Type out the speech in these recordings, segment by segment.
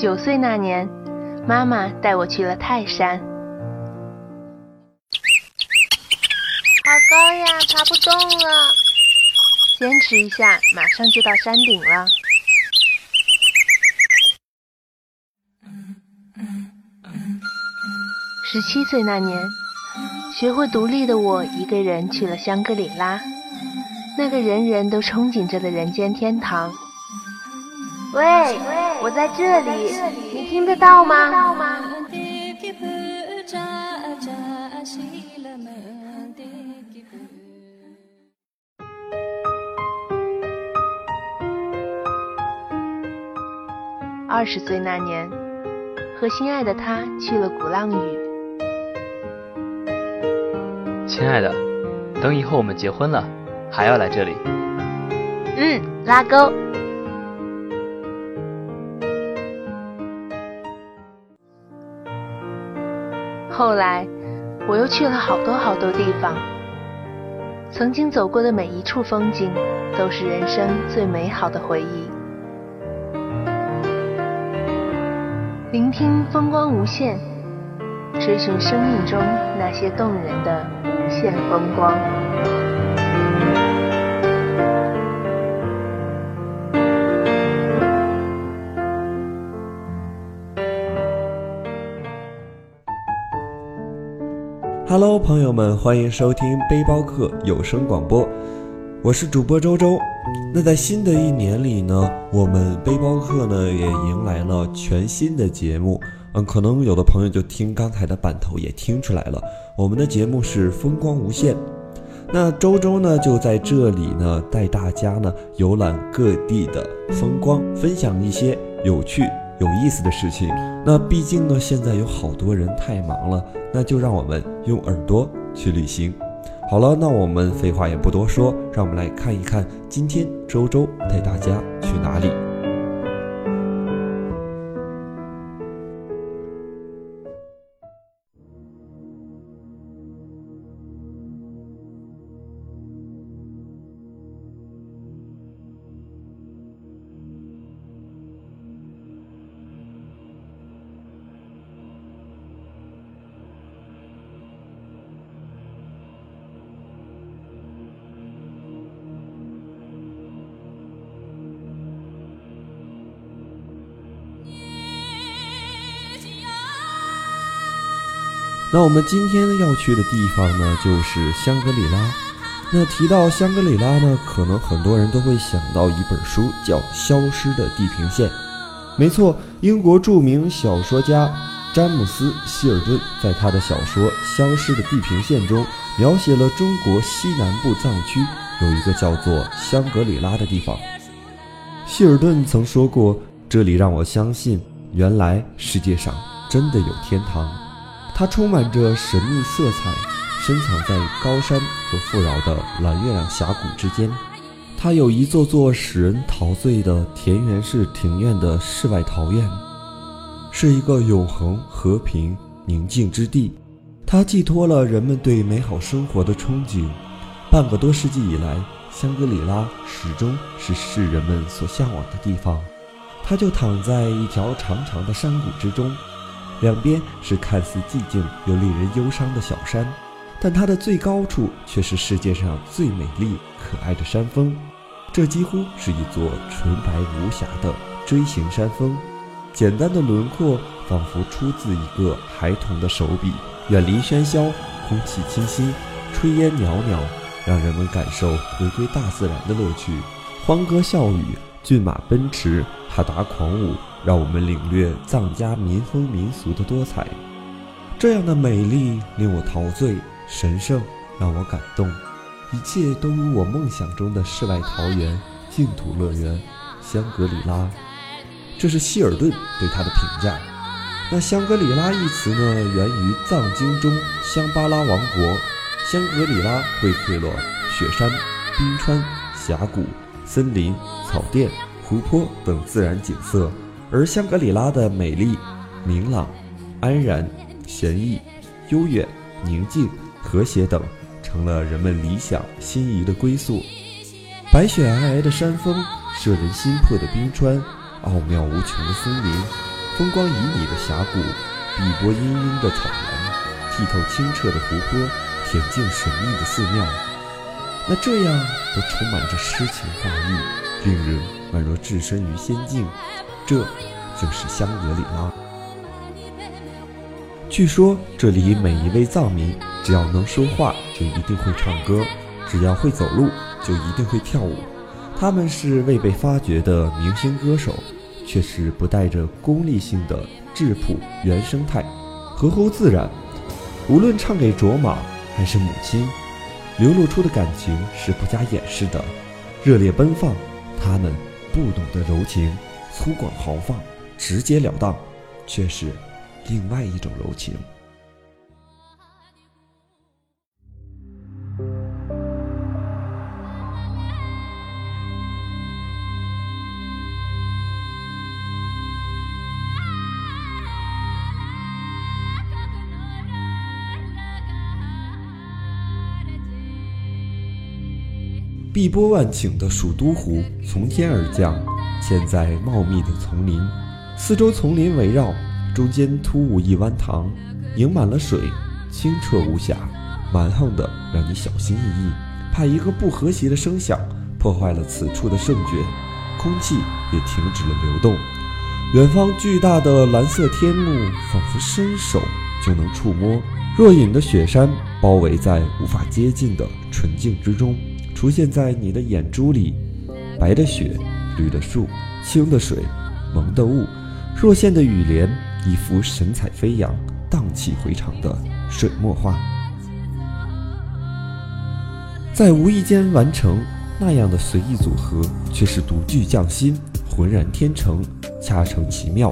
九岁那年，妈妈带我去了泰山。好高呀，爬不动了。坚持一下，马上就到山顶了。十七岁那年，学会独立的我，一个人去了香格里拉，那个人人都憧憬着的人间天堂。喂，我在这里，你听得到吗？二十岁那年，和心爱的他去了鼓浪屿。亲爱的，等以后我们结婚了，还要来这里。嗯，拉钩。后来，我又去了好多好多地方。曾经走过的每一处风景，都是人生最美好的回忆。聆听风光无限，追寻生命中那些动人的。无限风光。Hello，朋友们，欢迎收听背包客有声广播，我是主播周周。那在新的一年里呢，我们背包客呢也迎来了全新的节目。嗯，可能有的朋友就听刚才的版头也听出来了，我们的节目是风光无限。那周周呢就在这里呢带大家呢游览各地的风光，分享一些有趣有意思的事情。那毕竟呢现在有好多人太忙了，那就让我们用耳朵去旅行。好了，那我们废话也不多说，让我们来看一看今天周周带大家去哪里。那我们今天要去的地方呢，就是香格里拉。那提到香格里拉呢，可能很多人都会想到一本书，叫《消失的地平线》。没错，英国著名小说家詹姆斯·希尔顿在他的小说《消失的地平线》中，描写了中国西南部藏区有一个叫做香格里拉的地方。希尔顿曾说过：“这里让我相信，原来世界上真的有天堂。”它充满着神秘色彩，深藏在高山和富饶的蓝月亮峡谷之间。它有一座座使人陶醉的田园式庭院的世外桃源，是一个永恒、和平、宁静之地。它寄托了人们对美好生活的憧憬。半个多世纪以来，香格里拉始终是世人们所向往的地方。它就躺在一条长长的山谷之中。两边是看似寂静又令人忧伤的小山，但它的最高处却是世界上最美丽可爱的山峰。这几乎是一座纯白无瑕的锥形山峰，简单的轮廓仿佛出自一个孩童的手笔。远离喧嚣，空气清新，炊烟袅袅，让人们感受回归大自然的乐趣。欢歌笑语，骏马奔驰，哈达狂舞。让我们领略藏家民风民俗的多彩，这样的美丽令我陶醉，神圣让我感动，一切都如我梦想中的世外桃源、净土乐园——香格里拉。这是希尔顿对它的评价。那香格里拉一词呢，源于藏经中香巴拉王国。香格里拉荟萃了雪山、冰川、峡谷、森林、草甸、湖泊等自然景色。而香格里拉的美丽、明朗、安然、闲逸、悠远、宁静、和谐等，成了人们理想心仪的归宿。白雪皑皑的山峰，摄人心魄的冰川，奥妙无穷的森林，风光旖旎的峡谷，碧波氤氲的草原，剔透清澈的湖泊，恬静神秘的寺庙，那这样都充满着诗情画意，令人宛若置身于仙境。这就是香格里拉。据说这里每一位藏民，只要能说话，就一定会唱歌；只要会走路，就一定会跳舞。他们是未被发掘的明星歌手，却是不带着功利性的质朴原生态，合乎自然。无论唱给卓玛还是母亲，流露出的感情是不加掩饰的，热烈奔放。他们不懂得柔情，粗犷豪放，直截了当，却是另外一种柔情。碧波万顷的蜀都湖从天而降，嵌在茂密的丛林，四周丛林围绕，中间突兀一湾塘，盈满了水，清澈无瑕，蛮横的让你小心翼翼，怕一个不和谐的声响破坏了此处的圣洁，空气也停止了流动。远方巨大的蓝色天幕仿佛伸手就能触摸，若隐的雪山包围在无法接近的纯净之中。出现在你的眼珠里，白的雪，绿的树，青的水，蒙的雾，若现的雨帘，一幅神采飞扬、荡气回肠的水墨画。在无意间完成那样的随意组合，却是独具匠心，浑然天成，恰成其妙。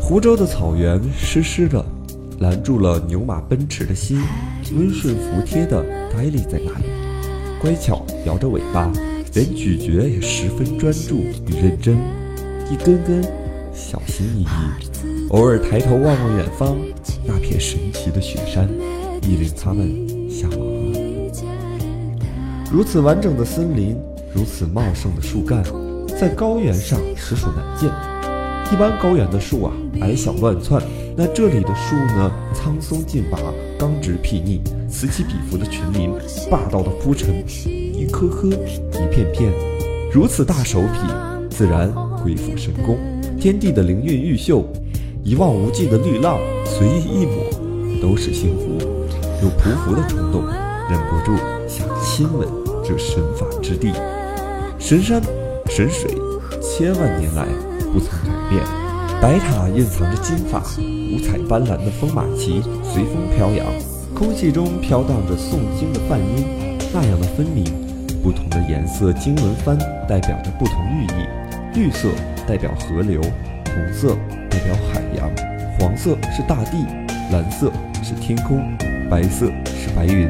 湖州的草原湿湿的，拦住了牛马奔驰的心，温顺服帖的呆立在那里。乖巧摇着尾巴，连咀嚼也十分专注与认真，一根根小心翼翼。偶尔抬头望望远方，那片神奇的雪山，亦令他们向往。如此完整的森林，如此茂盛的树干，在高原上实属难见。一般高原的树啊，矮小乱窜，那这里的树呢，苍松劲拔，刚直睥睨。此起彼伏的群林，霸道的铺陈，一颗颗，一片片，如此大手笔，自然鬼斧神工。天地的灵韵玉秀，一望无际的绿浪，随意一抹，都是幸福。有匍匐的冲动，忍不住想亲吻这神法之地。神山，神水，千万年来不曾改变。白塔蕴藏着金发，五彩斑斓的风马旗随风飘扬。空气中飘荡着诵经的梵音，那样的分明。不同的颜色经文幡代表着不同寓意：绿色代表河流，红色代表海洋，黄色是大地，蓝色是天空，白色是白云。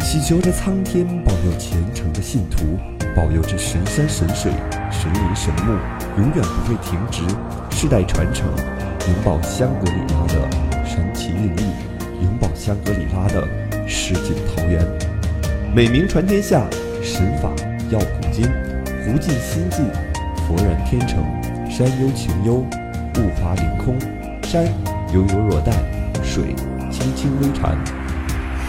祈求着苍天保佑虔诚的信徒，保佑着神山神水、神林神木永远不会停止，世代传承，永保香格里拉的神奇韵律。永保香格里拉的世景桃源，美名传天下，神法耀古今，湖尽心尽，佛然天成。山幽情幽，雾华凌空，山悠悠若带，水清清微潺。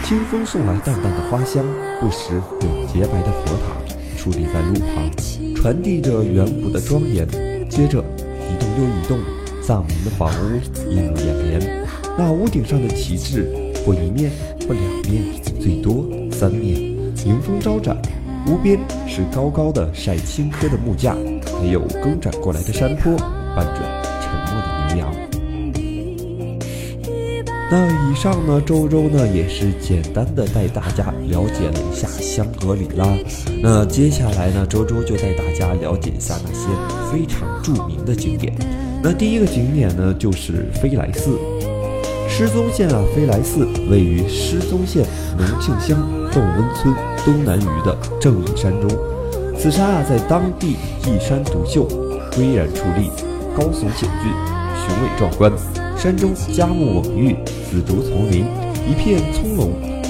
清风送来淡淡的花香，不时有洁白的佛塔矗立在路旁，传递着远古的庄严。接着一栋又一栋藏民的房屋映入眼帘。那屋顶上的旗帜，或一面，或两面，最多三面，迎风招展。湖边是高高的晒青稞的木架，还有更展过来的山坡，伴着沉默的牛羊。那以上呢，周周呢也是简单的带大家了解了一下香格里拉。那接下来呢，周周就带大家了解一下那些非常著名的景点。那第一个景点呢，就是飞来寺。失踪县啊，飞来寺位于失踪县龙庆乡洞温村东南隅的正义山中。此山啊，在当地一山独秀，巍然矗立，高耸险峻，雄伟壮观。山中佳木蓊郁，紫竹丛林，一片葱茏，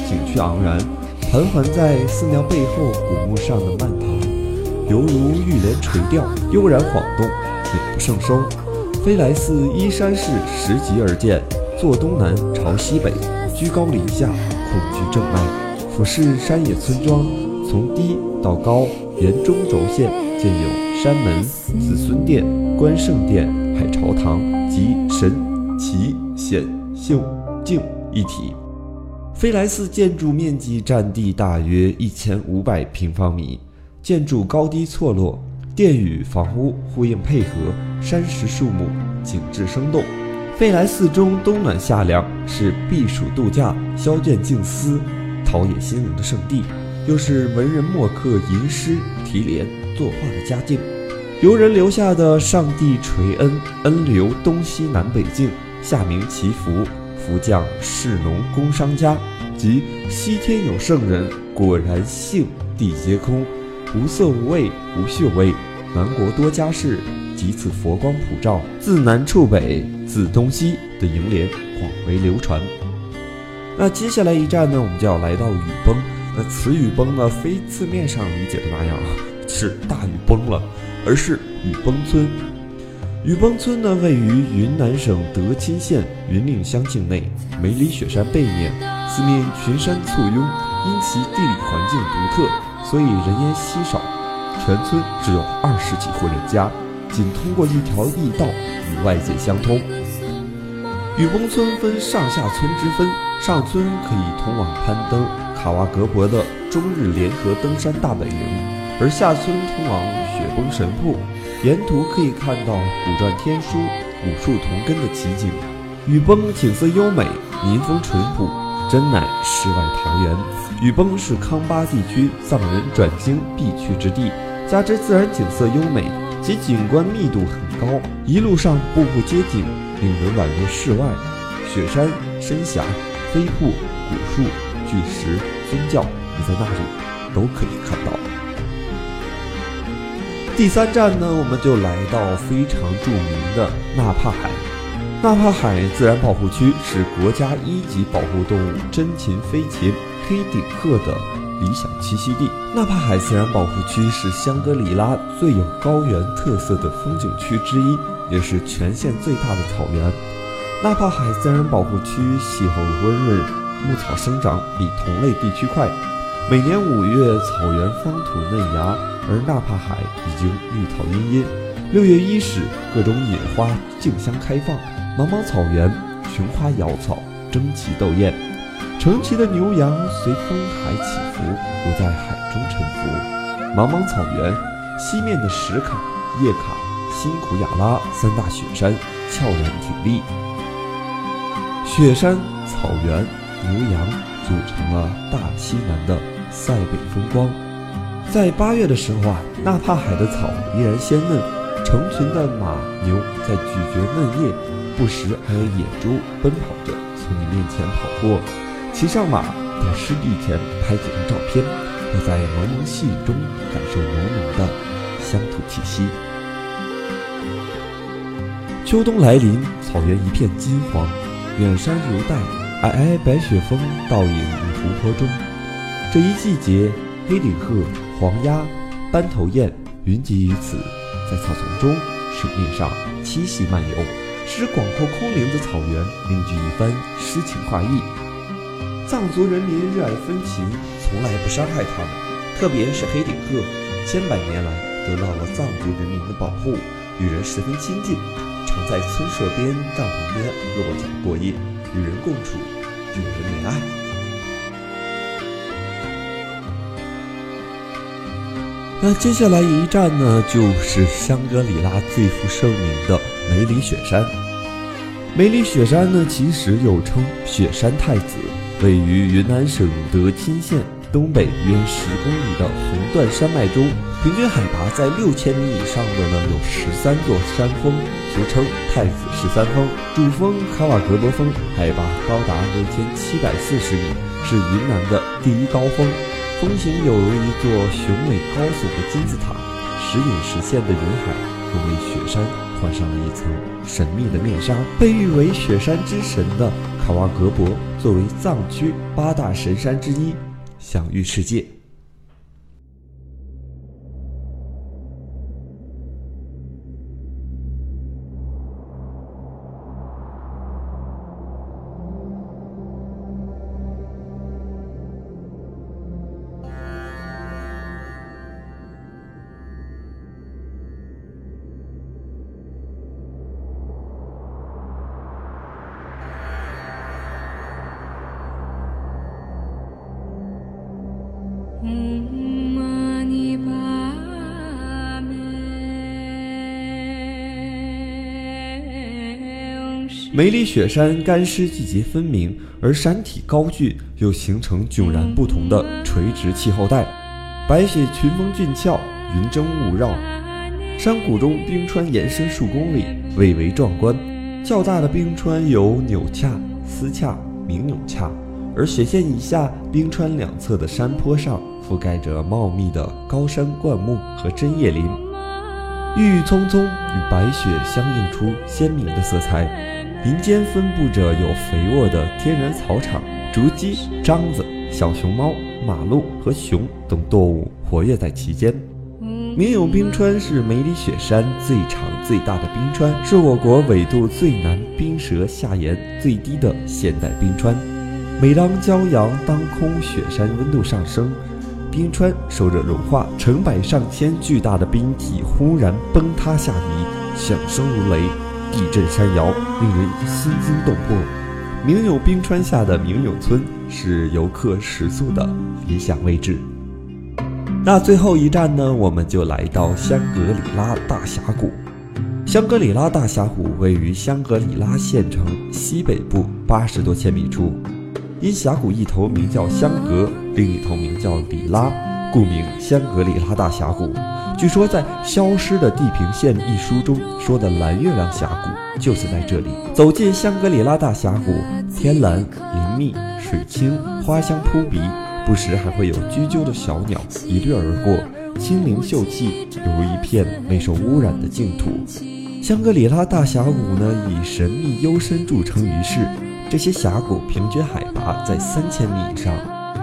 景区盎然。盘桓在寺庙背后古墓上的蔓藤，犹如玉莲垂钓，悠然晃动，美不胜收。飞来寺依山势拾级而建，坐东南朝西北，居高临下，恐惧正脉，俯视山野村庄，从低到高，沿中轴线建有山门、子孙殿、关圣殿、海朝堂及神、奇、显、秀、静一体。飞来寺建筑面积占地大约一千五百平方米，建筑高低错落，殿宇房屋呼应配合，山石树木景致生动。飞来寺中冬暖夏凉，是避暑度假、消倦静思、陶冶心灵的圣地，又是文人墨客吟诗题联、作画的佳境。游人留下的“上帝垂恩，恩流东西南北境，下明祈福，福降士农工商家”。即西天有圣人，果然性地皆空，无色无味无嗅味。南国多家事，即此佛光普照，自南处北，自东西的楹联广为流传。那接下来一站呢，我们就要来到雨崩。那此雨崩呢，非字面上理解的那样啊是大雨崩了，而是雨崩村。雨崩村呢，位于云南省德钦县云岭乡境内，梅里雪山背面。四面群山簇拥，因其地理环境独特，所以人烟稀少。全村只有二十几户人家，仅通过一条驿道与外界相通。雨崩村分上下村之分，上村可以通往攀登卡瓦格博的中日联合登山大本营，而下村通往雪崩神瀑，沿途可以看到古篆天书、古树同根的奇景。雨崩景色优美，民风淳朴。真乃世外桃源。雨崩是康巴地区藏人转经必去之地，加之自然景色优美，其景观密度很高，一路上步步接景，令人宛若世外。雪山、深峡、飞瀑、古树、巨石、宗教，你在那里都可以看到。第三站呢，我们就来到非常著名的纳帕海。纳帕海自然保护区是国家一级保护动物珍禽飞禽黑顶鹤的理想栖息地。纳帕海自然保护区是香格里拉最有高原特色的风景区之一，也是全县最大的草原。纳帕海自然保护区气候温润，牧草生长比同类地区快。每年五月，草原方土嫩芽，而纳帕海已经绿草茵茵。六月伊始，各种野花竞相开放。茫茫草原，雄花瑶草争奇斗艳，成群的牛羊随风海起伏，不在海中沉浮。茫茫草原，西面的石卡、叶卡、辛苦雅拉三大雪山悄然挺立，雪山、草原、牛羊组成了大西南的塞北风光。在八月的时候啊，纳帕海的草依然鲜嫩，成群的马牛在咀嚼嫩叶。不时还有野猪奔跑着从你面前跑过，骑上马在湿地前拍几张照片，或在蒙蒙细雨中感受浓浓的乡土气息。秋冬来临，草原一片金黄，远山如黛，皑皑白雪峰倒影于湖泊中。这一季节，黑顶鹤、黄鸭、斑头雁云集于此，在草丛中、水面上栖息漫游。使广阔空灵的草原凝聚一番诗情画意。藏族人民热爱风情，从来不伤害它们，特别是黑顶鹤，千百年来得到了藏族人民的保护，与人十分亲近，常在村舍边、帐篷边落脚过夜，与人共处，与人怜爱。那接下来一站呢，就是香格里拉最负盛名的梅里雪山。梅里雪山呢，其实又称雪山太子，位于云南省德钦县东北约十公里的横断山脉中，平均海拔在六千米以上的呢有十三座山峰，俗称太子十三峰。主峰卡瓦格博峰海拔高达六千七百四十米，是云南的第一高峰，峰形有如一座雄伟高耸的金字塔，时隐时现的云海又为雪山。换上了一层神秘的面纱。被誉为雪山之神的卡瓦格博，作为藏区八大神山之一，享誉世界。梅里雪山干湿季节分明，而山体高峻，又形成迥然不同的垂直气候带。白雪群峰峻峭，云蒸雾绕，山谷中冰川延伸数公里，蔚为壮观。较大的冰川有纽恰、斯恰、明纽恰，而雪线以下冰川两侧的山坡上覆盖着茂密的高山灌木和针叶林，郁郁葱葱与白雪相映出鲜明的色彩。林间分布着有肥沃的天然草场，竹鸡、獐子、小熊猫、马鹿和熊等动物活跃在其间。明永冰川是梅里雪山最长最大的冰川，是我国纬度最南、冰舌下沿最低的现代冰川。每当骄阳当空，雪山温度上升，冰川受热融化，成百上千巨大的冰体忽然崩塌下移，响声如雷，地震山摇，令人心惊动魄。明永冰川下的明永村是游客食宿的理想位置。那最后一站呢，我们就来到香格里拉大峡谷。香格里拉大峡谷位于香格里拉县城西北部八十多千米处，因峡谷一头名叫香格，另一头名叫里拉，故名香格里拉大峡谷。据说在《消失的地平线》一书中说的蓝月亮峡谷就是在这里。走进香格里拉大峡谷，天蓝林密，水清，花香扑鼻。不时还会有啾啾的小鸟一掠而过，清灵秀气，犹如一片未受污染的净土。香格里拉大峡谷呢，以神秘幽深著称于世。这些峡谷平均海拔在三千米以上，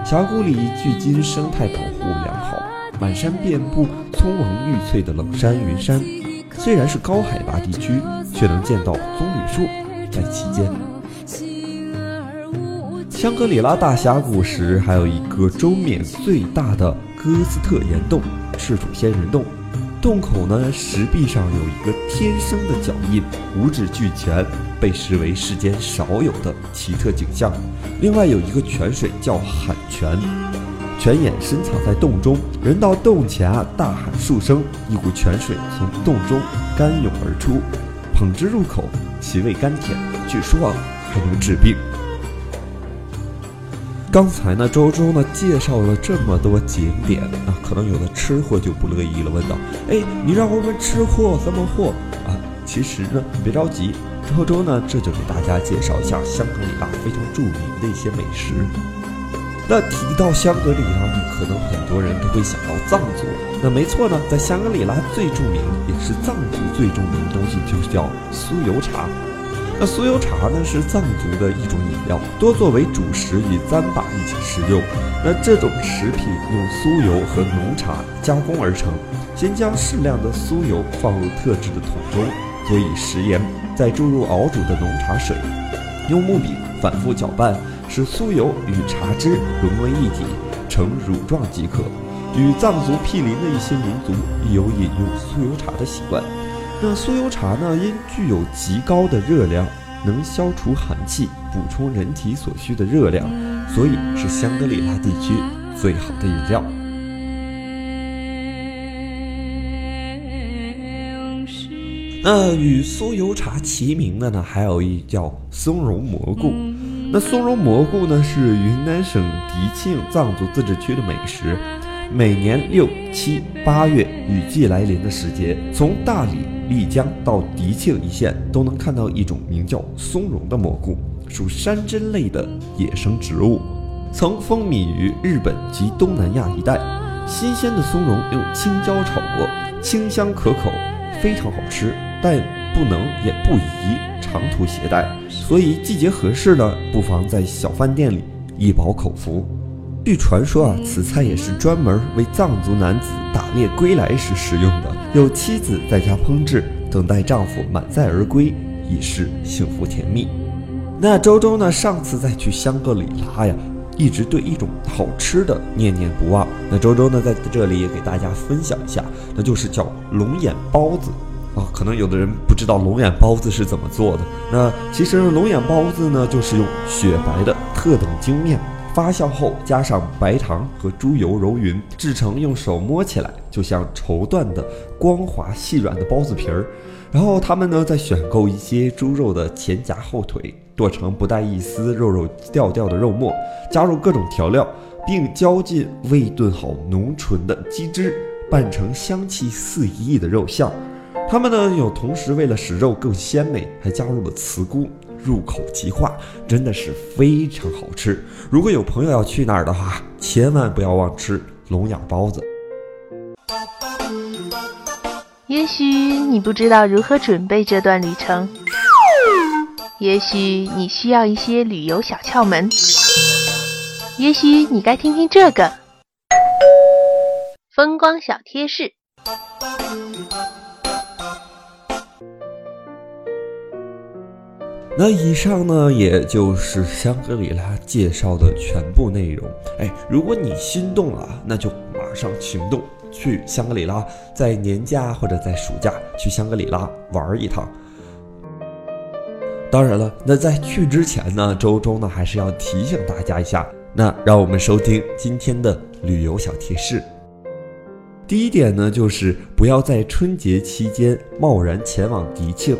峡谷里距今生态保护良好，满山遍布葱茏郁翠的冷杉云杉。虽然是高海拔地区，却能见到棕榈树在其间。香格里拉大峡谷时，还有一个州面最大的哥斯特岩洞——赤土仙人洞。洞口呢，石壁上有一个天生的脚印，五指俱全，被视为世间少有的奇特景象。另外有一个泉水叫喊泉，泉眼深藏在洞中，人到洞前啊，大喊数声，一股泉水从洞中干涌而出，捧之入口，其味甘甜，据说啊，还能治病。刚才呢，周周呢介绍了这么多景点啊，可能有的吃货就不乐意了，问道：“哎，你让我们吃货怎么货啊？”其实呢，别着急，周周呢这就给大家介绍一下香格里拉非常著名的一些美食。那提到香格里拉呢，可能很多人都会想到藏族。那没错呢，在香格里拉最著名也是藏族最著名的东西，就是叫酥油茶。那酥油茶呢，是藏族的一种饮料，多作为主食与糌粑一起食用。那这种食品用酥油和浓茶加工而成，先将适量的酥油放入特制的桶中，佐以食盐，再注入熬煮的浓茶水，用木柄反复搅拌，使酥油与茶汁融为一体，成乳状即可。与藏族毗邻的一些民族亦有饮用酥油茶的习惯。那酥油茶呢？因具有极高的热量，能消除寒气，补充人体所需的热量，所以是香格里拉地区最好的饮料。那与酥油茶齐名的呢，还有一叫松茸蘑菇。那松茸蘑菇呢，是云南省迪庆藏族自治区的美食。每年六七八月雨季来临的时节，从大理、丽江到迪庆一线，都能看到一种名叫松茸的蘑菇，属山珍类的野生植物，曾风靡于日本及东南亚一带。新鲜的松茸用青椒炒过，清香可口，非常好吃，但不能也不宜长途携带，所以季节合适呢，不妨在小饭店里一饱口福。据传说啊，此菜也是专门为藏族男子打猎归来时食用的。有妻子在家烹制，等待丈夫满载而归，以示幸福甜蜜。那周周呢？上次再去香格里拉呀，一直对一种好吃的念念不忘。那周周呢，在这里也给大家分享一下，那就是叫龙眼包子啊。可能有的人不知道龙眼包子是怎么做的。那其实龙眼包子呢，就是用雪白的特等精面。发酵后加上白糖和猪油揉匀，制成用手摸起来就像绸缎的光滑细软的包子皮儿。然后他们呢再选购一些猪肉的前夹后腿，剁成不带一丝肉肉调调的肉末，加入各种调料，并浇进未炖好浓醇的鸡汁，拌成香气四溢的肉馅儿。他们呢有同时为了使肉更鲜美，还加入了茨菇，入口即化，真的是非常好吃。如果有朋友要去那儿的话，千万不要忘吃龙眼包子。也许你不知道如何准备这段旅程，也许你需要一些旅游小窍门，也许你该听听这个风光小贴士。那以上呢，也就是香格里拉介绍的全部内容。哎，如果你心动了，那就马上行动。去香格里拉，在年假或者在暑假去香格里拉玩一趟。当然了，那在去之前呢，周周呢还是要提醒大家一下。那让我们收听今天的旅游小贴士。第一点呢，就是不要在春节期间贸然前往迪庆，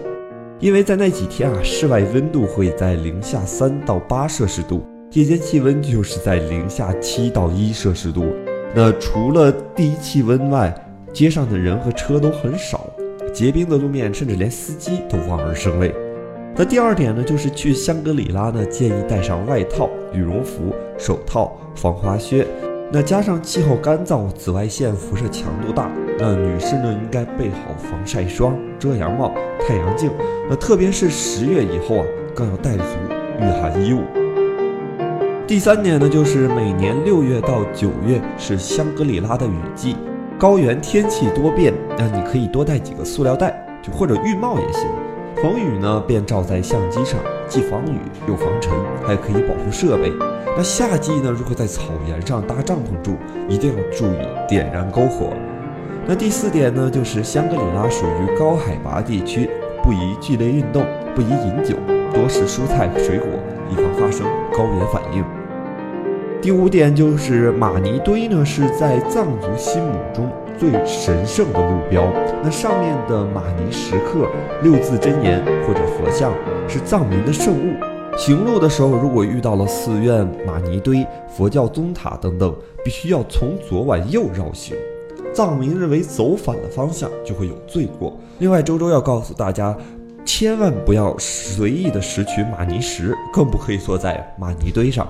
因为在那几天啊，室外温度会在零下三到八摄氏度，夜间气温就是在零下七到一摄氏度。那除了低气温外，街上的人和车都很少，结冰的路面甚至连司机都望而生畏。那第二点呢，就是去香格里拉呢，建议带上外套、羽绒服、手套、防滑靴。那加上气候干燥，紫外线辐射强度大，那女士呢应该备好防晒霜、遮阳帽、太阳镜。那特别是十月以后啊，更要带足御寒衣物。第三点呢，就是每年六月到九月是香格里拉的雨季，高原天气多变，那你可以多带几个塑料袋，就或者浴帽也行。防雨呢，便罩在相机上，既防雨又防尘，还可以保护设备。那夏季呢，如果在草原上搭帐篷住，一定要注意点燃篝火。那第四点呢，就是香格里拉属于高海拔地区，不宜剧烈运动，不宜饮酒，多食蔬菜水果，以防发生高原反应。第五点就是玛尼堆呢，是在藏族心目中最神圣的路标。那上面的玛尼石刻、六字真言或者佛像，是藏民的圣物。行路的时候，如果遇到了寺院、玛尼堆、佛教宗塔等等，必须要从左往右绕行。藏民认为走反了方向就会有罪过。另外，周周要告诉大家，千万不要随意的拾取玛尼石，更不可以坐在玛尼堆上。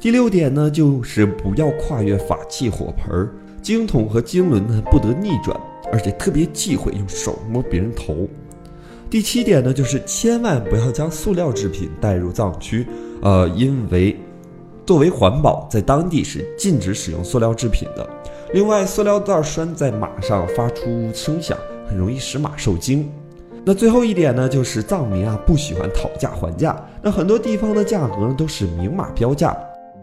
第六点呢，就是不要跨越法器火盆儿，经筒和经轮呢不得逆转，而且特别忌讳用手摸别人头。第七点呢，就是千万不要将塑料制品带入藏区，呃，因为作为环保，在当地是禁止使用塑料制品的。另外，塑料袋拴在马上发出声响，很容易使马受惊。那最后一点呢，就是藏民啊不喜欢讨价还价，那很多地方的价格都是明码标价。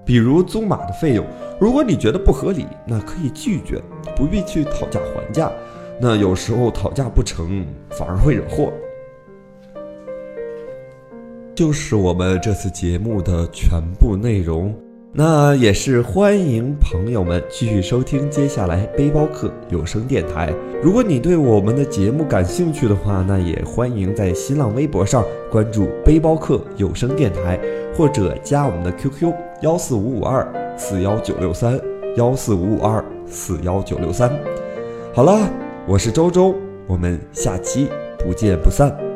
比如租马的费用，如果你觉得不合理，那可以拒绝，不必去讨价还价。那有时候讨价不成，反而会惹祸。就是我们这次节目的全部内容。那也是欢迎朋友们继续收听接下来背包客有声电台。如果你对我们的节目感兴趣的话，那也欢迎在新浪微博上关注背包客有声电台，或者加我们的 QQ 幺四五五二四幺九六三幺四五五二四幺九六三。好了，我是周周，我们下期不见不散。